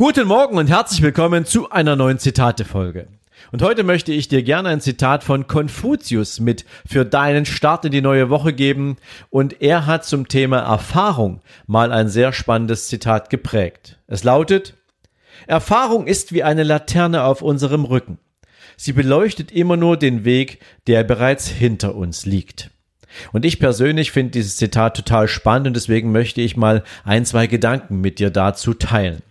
Guten Morgen und herzlich willkommen zu einer neuen Zitate-Folge. Und heute möchte ich dir gerne ein Zitat von Konfuzius mit für deinen Start in die neue Woche geben. Und er hat zum Thema Erfahrung mal ein sehr spannendes Zitat geprägt. Es lautet, Erfahrung ist wie eine Laterne auf unserem Rücken. Sie beleuchtet immer nur den Weg, der bereits hinter uns liegt. Und ich persönlich finde dieses Zitat total spannend und deswegen möchte ich mal ein, zwei Gedanken mit dir dazu teilen.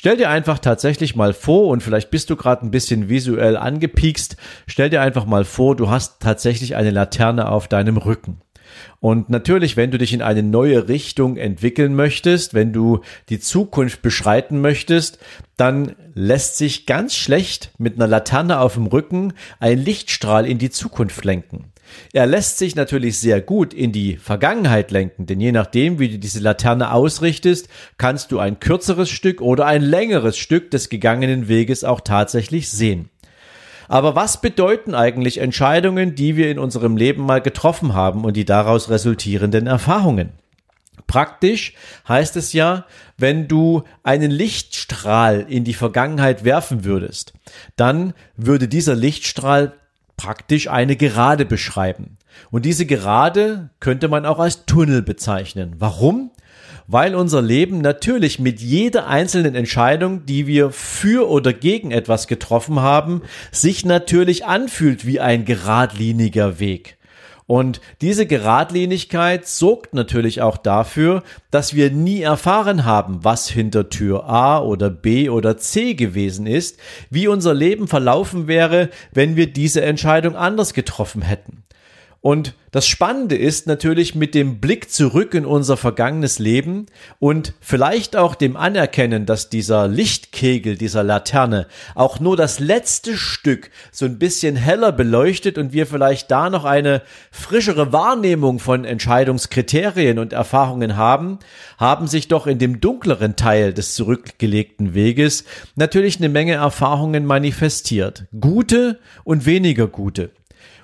Stell dir einfach tatsächlich mal vor, und vielleicht bist du gerade ein bisschen visuell angepiekst, stell dir einfach mal vor, du hast tatsächlich eine Laterne auf deinem Rücken. Und natürlich, wenn du dich in eine neue Richtung entwickeln möchtest, wenn du die Zukunft beschreiten möchtest, dann lässt sich ganz schlecht mit einer Laterne auf dem Rücken ein Lichtstrahl in die Zukunft lenken. Er lässt sich natürlich sehr gut in die Vergangenheit lenken, denn je nachdem, wie du diese Laterne ausrichtest, kannst du ein kürzeres Stück oder ein längeres Stück des gegangenen Weges auch tatsächlich sehen. Aber was bedeuten eigentlich Entscheidungen, die wir in unserem Leben mal getroffen haben und die daraus resultierenden Erfahrungen? Praktisch heißt es ja, wenn du einen Lichtstrahl in die Vergangenheit werfen würdest, dann würde dieser Lichtstrahl praktisch eine Gerade beschreiben. Und diese Gerade könnte man auch als Tunnel bezeichnen. Warum? Weil unser Leben natürlich mit jeder einzelnen Entscheidung, die wir für oder gegen etwas getroffen haben, sich natürlich anfühlt wie ein geradliniger Weg. Und diese Geradlinigkeit sorgt natürlich auch dafür, dass wir nie erfahren haben, was hinter Tür A oder B oder C gewesen ist, wie unser Leben verlaufen wäre, wenn wir diese Entscheidung anders getroffen hätten. Und das Spannende ist natürlich mit dem Blick zurück in unser vergangenes Leben und vielleicht auch dem Anerkennen, dass dieser Lichtkegel dieser Laterne auch nur das letzte Stück so ein bisschen heller beleuchtet und wir vielleicht da noch eine frischere Wahrnehmung von Entscheidungskriterien und Erfahrungen haben, haben sich doch in dem dunkleren Teil des zurückgelegten Weges natürlich eine Menge Erfahrungen manifestiert. Gute und weniger gute.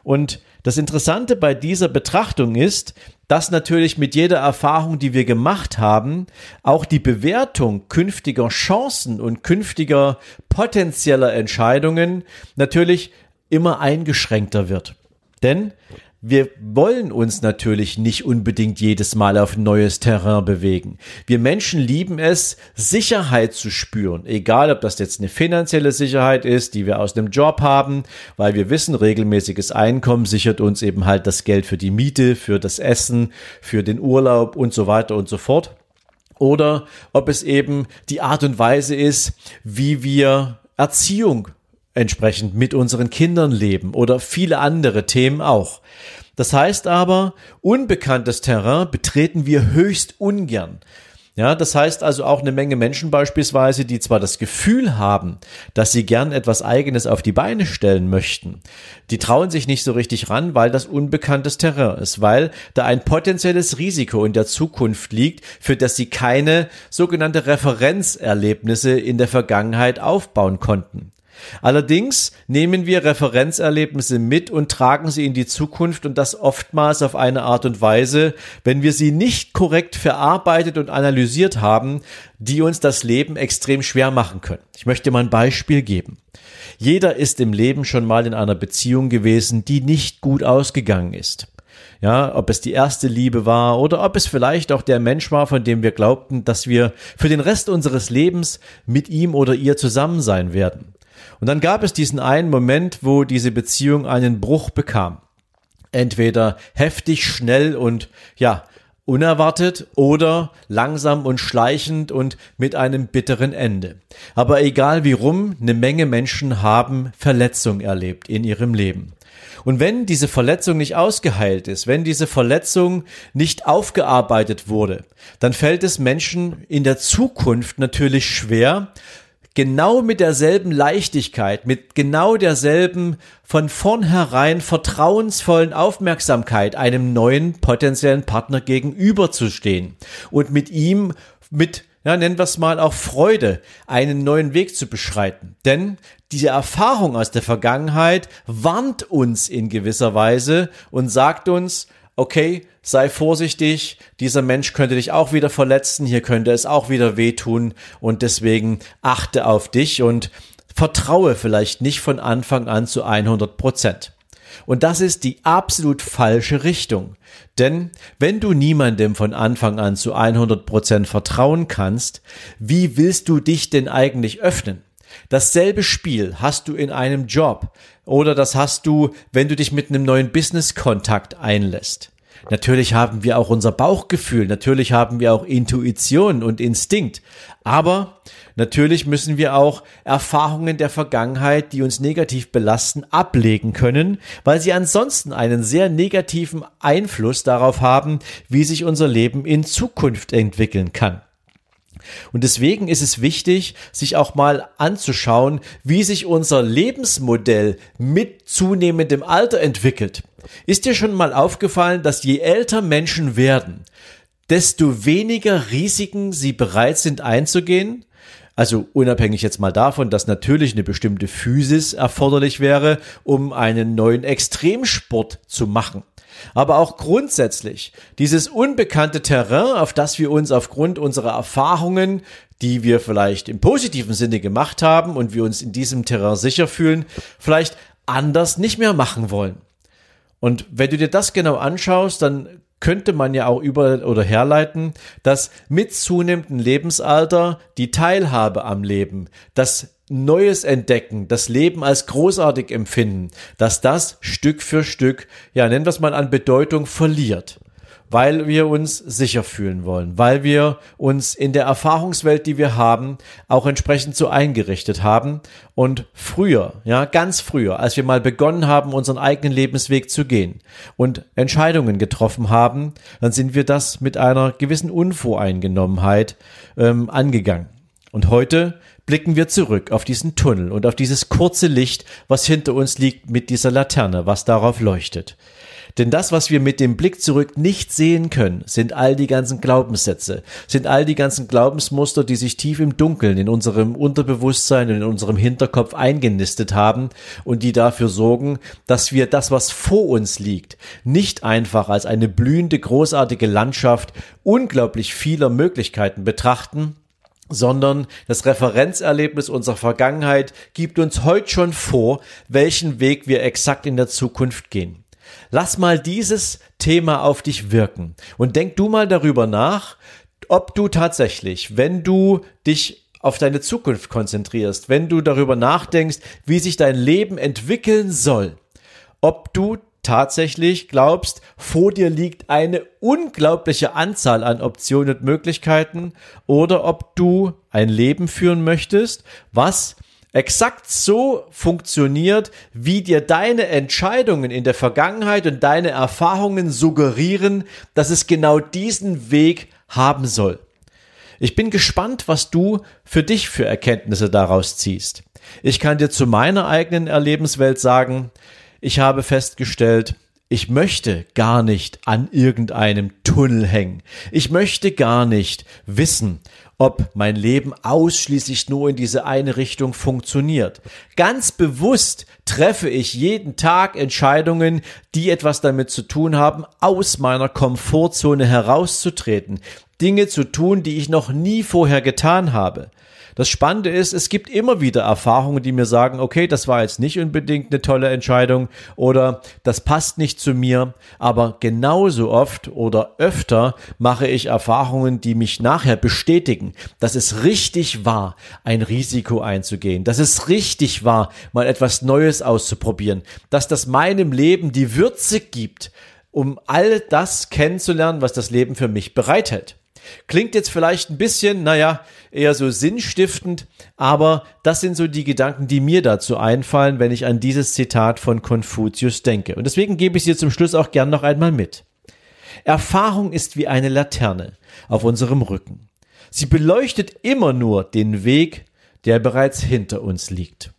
Und das Interessante bei dieser Betrachtung ist, dass natürlich mit jeder Erfahrung, die wir gemacht haben, auch die Bewertung künftiger Chancen und künftiger potenzieller Entscheidungen natürlich immer eingeschränkter wird. Denn wir wollen uns natürlich nicht unbedingt jedes Mal auf neues Terrain bewegen. Wir Menschen lieben es, Sicherheit zu spüren. Egal, ob das jetzt eine finanzielle Sicherheit ist, die wir aus einem Job haben, weil wir wissen, regelmäßiges Einkommen sichert uns eben halt das Geld für die Miete, für das Essen, für den Urlaub und so weiter und so fort. Oder ob es eben die Art und Weise ist, wie wir Erziehung entsprechend mit unseren Kindern leben oder viele andere Themen auch. Das heißt aber, unbekanntes Terrain betreten wir höchst ungern. Ja, das heißt also auch eine Menge Menschen beispielsweise, die zwar das Gefühl haben, dass sie gern etwas eigenes auf die Beine stellen möchten, die trauen sich nicht so richtig ran, weil das unbekanntes Terrain ist, weil da ein potenzielles Risiko in der Zukunft liegt, für das sie keine sogenannte Referenzerlebnisse in der Vergangenheit aufbauen konnten. Allerdings nehmen wir Referenzerlebnisse mit und tragen sie in die Zukunft und das oftmals auf eine Art und Weise, wenn wir sie nicht korrekt verarbeitet und analysiert haben, die uns das Leben extrem schwer machen können. Ich möchte mal ein Beispiel geben. Jeder ist im Leben schon mal in einer Beziehung gewesen, die nicht gut ausgegangen ist. Ja, ob es die erste Liebe war oder ob es vielleicht auch der Mensch war, von dem wir glaubten, dass wir für den Rest unseres Lebens mit ihm oder ihr zusammen sein werden. Und dann gab es diesen einen Moment, wo diese Beziehung einen Bruch bekam. Entweder heftig, schnell und ja, unerwartet oder langsam und schleichend und mit einem bitteren Ende. Aber egal wie rum, eine Menge Menschen haben Verletzung erlebt in ihrem Leben. Und wenn diese Verletzung nicht ausgeheilt ist, wenn diese Verletzung nicht aufgearbeitet wurde, dann fällt es Menschen in der Zukunft natürlich schwer, genau mit derselben Leichtigkeit, mit genau derselben von vornherein vertrauensvollen Aufmerksamkeit einem neuen potenziellen Partner gegenüberzustehen und mit ihm mit ja, nennen wir es mal auch Freude, einen neuen Weg zu beschreiten. Denn diese Erfahrung aus der Vergangenheit warnt uns in gewisser Weise und sagt uns, okay, sei vorsichtig, dieser Mensch könnte dich auch wieder verletzen, hier könnte es auch wieder wehtun und deswegen achte auf dich und vertraue vielleicht nicht von Anfang an zu 100 Prozent. Und das ist die absolut falsche Richtung. Denn wenn du niemandem von Anfang an zu 100 Prozent vertrauen kannst, wie willst du dich denn eigentlich öffnen? Dasselbe Spiel hast du in einem Job oder das hast du, wenn du dich mit einem neuen Business-Kontakt einlässt. Natürlich haben wir auch unser Bauchgefühl, natürlich haben wir auch Intuition und Instinkt, aber natürlich müssen wir auch Erfahrungen der Vergangenheit, die uns negativ belasten, ablegen können, weil sie ansonsten einen sehr negativen Einfluss darauf haben, wie sich unser Leben in Zukunft entwickeln kann. Und deswegen ist es wichtig, sich auch mal anzuschauen, wie sich unser Lebensmodell mit zunehmendem Alter entwickelt. Ist dir schon mal aufgefallen, dass je älter Menschen werden, desto weniger Risiken sie bereit sind einzugehen? Also unabhängig jetzt mal davon, dass natürlich eine bestimmte Physis erforderlich wäre, um einen neuen Extremsport zu machen. Aber auch grundsätzlich dieses unbekannte Terrain, auf das wir uns aufgrund unserer Erfahrungen, die wir vielleicht im positiven Sinne gemacht haben und wir uns in diesem Terrain sicher fühlen, vielleicht anders nicht mehr machen wollen. Und wenn du dir das genau anschaust, dann könnte man ja auch über oder herleiten, dass mit zunehmendem Lebensalter die Teilhabe am Leben, das Neues entdecken, das Leben als großartig empfinden, dass das Stück für Stück, ja, nennen wir es mal an Bedeutung verliert weil wir uns sicher fühlen wollen, weil wir uns in der Erfahrungswelt, die wir haben, auch entsprechend so eingerichtet haben und früher, ja, ganz früher, als wir mal begonnen haben, unseren eigenen Lebensweg zu gehen und Entscheidungen getroffen haben, dann sind wir das mit einer gewissen Unvoreingenommenheit ähm, angegangen. Und heute blicken wir zurück auf diesen Tunnel und auf dieses kurze Licht, was hinter uns liegt mit dieser Laterne, was darauf leuchtet. Denn das, was wir mit dem Blick zurück nicht sehen können, sind all die ganzen Glaubenssätze, sind all die ganzen Glaubensmuster, die sich tief im Dunkeln in unserem Unterbewusstsein und in unserem Hinterkopf eingenistet haben und die dafür sorgen, dass wir das, was vor uns liegt, nicht einfach als eine blühende, großartige Landschaft unglaublich vieler Möglichkeiten betrachten, sondern das Referenzerlebnis unserer Vergangenheit gibt uns heute schon vor, welchen Weg wir exakt in der Zukunft gehen. Lass mal dieses Thema auf dich wirken und denk du mal darüber nach, ob du tatsächlich, wenn du dich auf deine Zukunft konzentrierst, wenn du darüber nachdenkst, wie sich dein Leben entwickeln soll, ob du tatsächlich glaubst, vor dir liegt eine unglaubliche Anzahl an Optionen und Möglichkeiten oder ob du ein Leben führen möchtest, was exakt so funktioniert, wie dir deine Entscheidungen in der Vergangenheit und deine Erfahrungen suggerieren, dass es genau diesen Weg haben soll. Ich bin gespannt, was du für dich für Erkenntnisse daraus ziehst. Ich kann dir zu meiner eigenen Erlebenswelt sagen, ich habe festgestellt, ich möchte gar nicht an irgendeinem Tunnel hängen. Ich möchte gar nicht wissen, ob mein Leben ausschließlich nur in diese eine Richtung funktioniert. Ganz bewusst treffe ich jeden Tag Entscheidungen, die etwas damit zu tun haben, aus meiner Komfortzone herauszutreten, Dinge zu tun, die ich noch nie vorher getan habe. Das Spannende ist, es gibt immer wieder Erfahrungen, die mir sagen, okay, das war jetzt nicht unbedingt eine tolle Entscheidung oder das passt nicht zu mir, aber genauso oft oder öfter mache ich Erfahrungen, die mich nachher bestätigen, dass es richtig war, ein Risiko einzugehen, dass es richtig war, mal etwas Neues auszuprobieren, dass das meinem Leben die Würze gibt, um all das kennenzulernen, was das Leben für mich bereithält. Klingt jetzt vielleicht ein bisschen, naja, eher so sinnstiftend, aber das sind so die Gedanken, die mir dazu einfallen, wenn ich an dieses Zitat von Konfuzius denke. Und deswegen gebe ich sie zum Schluss auch gern noch einmal mit. Erfahrung ist wie eine Laterne auf unserem Rücken. Sie beleuchtet immer nur den Weg, der bereits hinter uns liegt.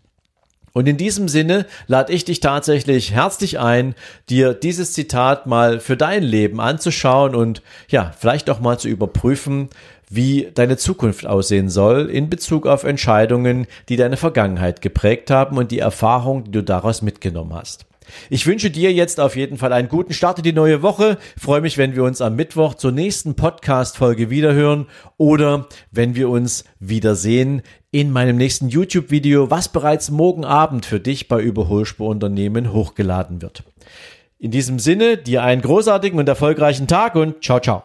Und in diesem Sinne lade ich dich tatsächlich herzlich ein, dir dieses Zitat mal für dein Leben anzuschauen und ja, vielleicht auch mal zu überprüfen, wie deine Zukunft aussehen soll in Bezug auf Entscheidungen, die deine Vergangenheit geprägt haben und die Erfahrung, die du daraus mitgenommen hast. Ich wünsche dir jetzt auf jeden Fall einen guten Start in die neue Woche. freue mich, wenn wir uns am Mittwoch zur nächsten Podcast-Folge wiederhören oder wenn wir uns wiedersehen in meinem nächsten YouTube-Video, was bereits morgen Abend für dich bei Überholspurunternehmen hochgeladen wird. In diesem Sinne, dir einen großartigen und erfolgreichen Tag und ciao, ciao.